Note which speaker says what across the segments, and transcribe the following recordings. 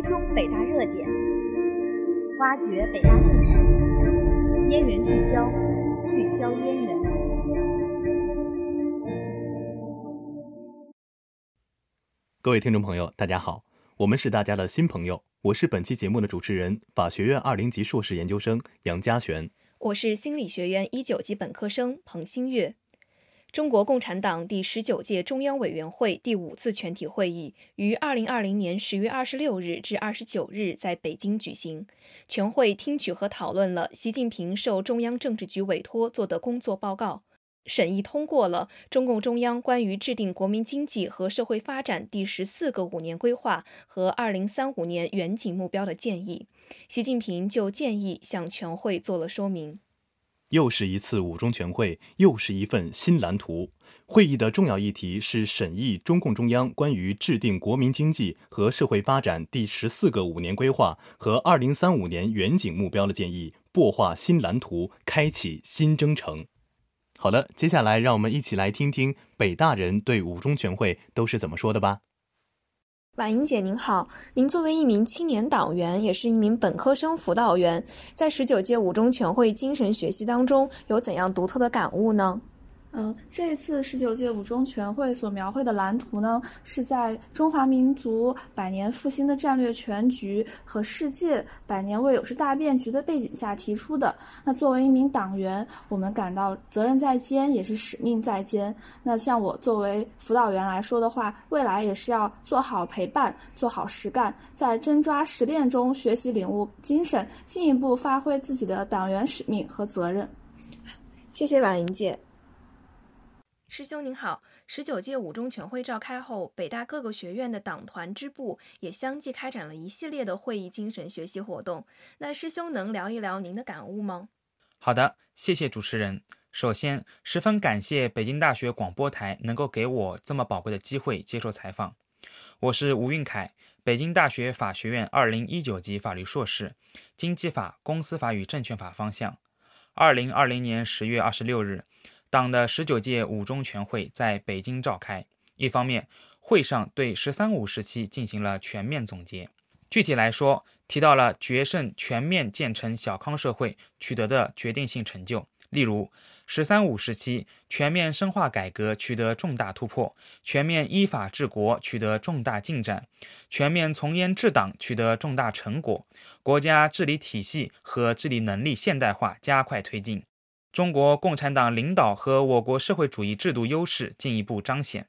Speaker 1: 追踪北大热点，挖掘北大历史，燕园聚焦，聚焦燕园。
Speaker 2: 各位听众朋友，大家好，我们是大家的新朋友，我是本期节目的主持人，法学院二零级硕士研究生杨嘉璇，
Speaker 3: 我是心理学院一九级本科生彭新月。中国共产党第十九届中央委员会第五次全体会议于二零二零年十月二十六日至二十九日在北京举行。全会听取和讨论了习近平受中央政治局委托做的工作报告。审议通过了中共中央关于制定国民经济和社会发展第十四个五年规划和二零三五年远景目标的建议。习近平就建议向全会做了说明。
Speaker 2: 又是一次五中全会，又是一份新蓝图。会议的重要议题是审议中共中央关于制定国民经济和社会发展第十四个五年规划和二零三五年远景目标的建议，擘画新蓝图，开启新征程。好了，接下来让我们一起来听听北大人对五中全会都是怎么说的吧。
Speaker 3: 婉莹姐您好，您作为一名青年党员，也是一名本科生辅导员，在十九届五中全会精神学习当中有怎样独特的感悟呢？
Speaker 4: 嗯，这一次十九届五中全会所描绘的蓝图呢，是在中华民族百年复兴的战略全局和世界百年未有之大变局的背景下提出的。那作为一名党员，我们感到责任在肩，也是使命在肩。那像我作为辅导员来说的话，未来也是要做好陪伴，做好实干，在真抓实练中学习领悟精神，进一步发挥自己的党员使命和责任。
Speaker 3: 谢谢婉莹姐。师兄您好，十九届五中全会召开后，北大各个学院的党团支部也相继开展了一系列的会议精神学习活动。那师兄能聊一聊您的感悟吗？
Speaker 5: 好的，谢谢主持人。首先，十分感谢北京大学广播台能够给我这么宝贵的机会接受采访。我是吴运凯，北京大学法学院二零一九级法律硕士，经济法、公司法与证券法方向。二零二零年十月二十六日。党的十九届五中全会在北京召开。一方面，会上对“十三五”时期进行了全面总结。具体来说，提到了决胜全面建成小康社会取得的决定性成就，例如“十三五”时期全面深化改革取得重大突破，全面依法治国取得重大进展，全面从严治党取得重大成果，国家治理体系和治理能力现代化加快推进。中国共产党领导和我国社会主义制度优势进一步彰显。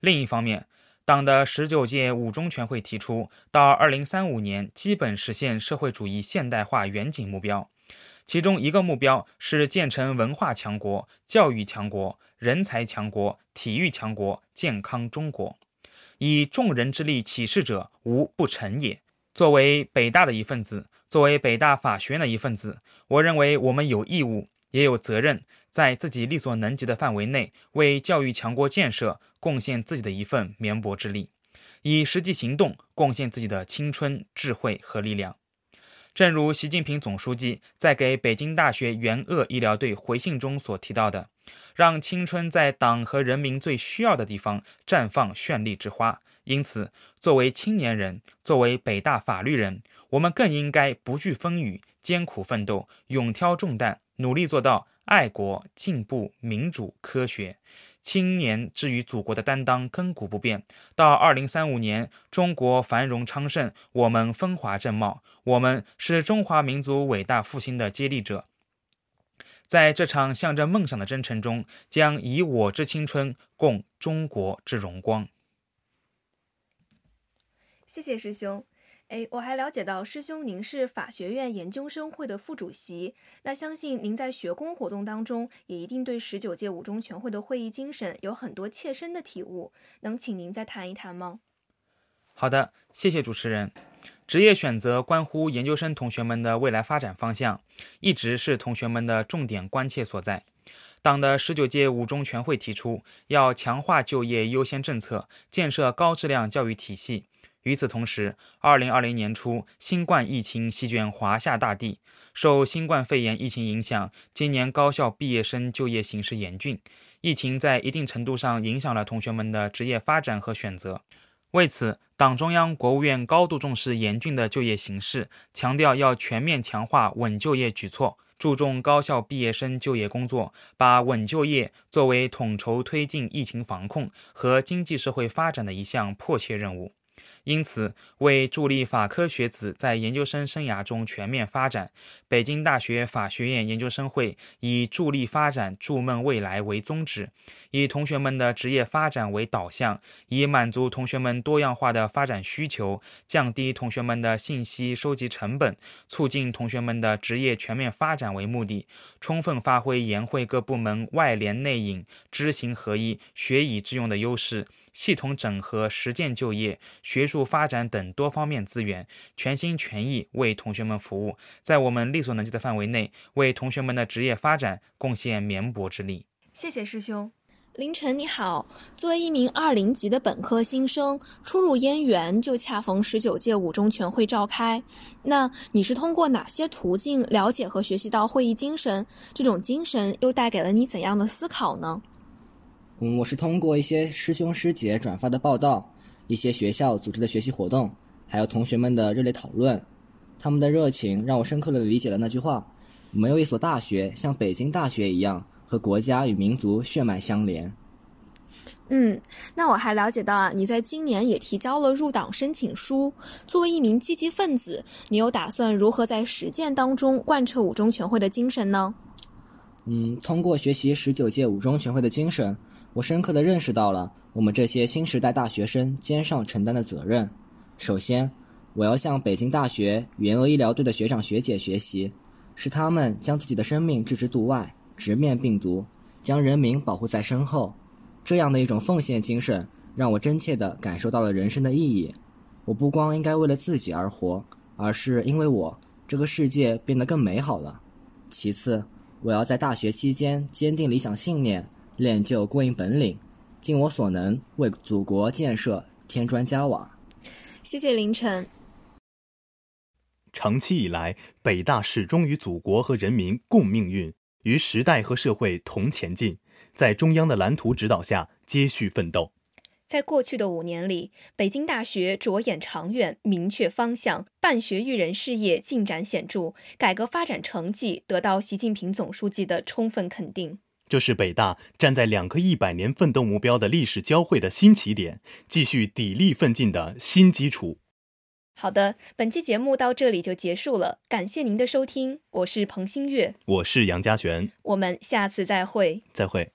Speaker 5: 另一方面，党的十九届五中全会提出，到二零三五年基本实现社会主义现代化远景目标，其中一个目标是建成文化强国、教育强国、人才强国、体育强国、健康中国。以众人之力起事者，无不成也。作为北大的一份子，作为北大法学院的一份子，我认为我们有义务。也有责任在自己力所能及的范围内，为教育强国建设贡献自己的一份绵薄之力，以实际行动贡献自己的青春、智慧和力量。正如习近平总书记在给北京大学援鄂医疗队回信中所提到的：“让青春在党和人民最需要的地方绽放绚丽之花。”因此，作为青年人，作为北大法律人，我们更应该不惧风雨，艰苦奋斗，勇挑重担。努力做到爱国、进步、民主、科学。青年之于祖国的担当亘古不变。到二零三五年，中国繁荣昌盛，我们风华正茂，我们是中华民族伟大复兴的接力者。在这场向着梦想的征程中，将以我之青春，共中国之荣光。
Speaker 3: 谢谢师兄。哎，我还了解到师兄您是法学院研究生会的副主席，那相信您在学工活动当中也一定对十九届五中全会的会议精神有很多切身的体悟，能请您再谈一谈吗？
Speaker 5: 好的，谢谢主持人。职业选择关乎研究生同学们的未来发展方向，一直是同学们的重点关切所在。党的十九届五中全会提出，要强化就业优先政策，建设高质量教育体系。与此同时，二零二零年初，新冠疫情席卷华夏大地。受新冠肺炎疫情影响，今年高校毕业生就业形势严峻。疫情在一定程度上影响了同学们的职业发展和选择。为此，党中央、国务院高度重视严峻的就业形势，强调要全面强化稳就业举措，注重高校毕业生就业工作，把稳就业作为统筹推进疫情防控和经济社会发展的一项迫切任务。因此，为助力法科学子在研究生生涯中全面发展，北京大学法学院研究生会以助力发展、筑梦未来为宗旨，以同学们的职业发展为导向，以满足同学们多样化的发展需求，降低同学们的信息收集成本，促进同学们的职业全面发展为目的，充分发挥研会各部门外联内引、知行合一、学以致用的优势。系统整合实践就业、学术发展等多方面资源，全心全意为同学们服务，在我们力所能及的范围内，为同学们的职业发展贡献绵薄之力。
Speaker 3: 谢谢师兄。凌晨你好，作为一名二零级的本科新生，初入燕园就恰逢十九届五中全会召开，那你是通过哪些途径了解和学习到会议精神？这种精神又带给了你怎样的思考呢？
Speaker 6: 嗯，我是通过一些师兄师姐转发的报道，一些学校组织的学习活动，还有同学们的热烈讨论，他们的热情让我深刻的理解了那句话：没有一所大学像北京大学一样和国家与民族血脉相连。
Speaker 3: 嗯，那我还了解到啊，你在今年也提交了入党申请书。作为一名积极分子，你有打算如何在实践当中贯彻五中全会的精神呢？
Speaker 6: 嗯，通过学习十九届五中全会的精神。我深刻地认识到了我们这些新时代大学生肩上承担的责任。首先，我要向北京大学援鄂医疗队的学长学姐学习，是他们将自己的生命置之度外，直面病毒，将人民保护在身后。这样的一种奉献精神，让我真切地感受到了人生的意义。我不光应该为了自己而活，而是因为我这个世界变得更美好了。其次，我要在大学期间坚定理想信念。练就过硬本领，尽我所能为祖国建设添砖加瓦。
Speaker 3: 谢谢凌晨。
Speaker 2: 长期以来，北大始终与祖国和人民共命运，与时代和社会同前进，在中央的蓝图指导下接续奋斗。
Speaker 3: 在过去的五年里，北京大学着眼长远，明确方向，办学育人事业进展显著，改革发展成绩得到习近平总书记的充分肯定。
Speaker 2: 这是北大站在两个一百年奋斗目标的历史交汇的新起点，继续砥砺奋进的新基础。
Speaker 3: 好的，本期节目到这里就结束了，感谢您的收听，我是彭新月，
Speaker 2: 我是杨家璇，
Speaker 3: 我们下次再会，
Speaker 2: 再会。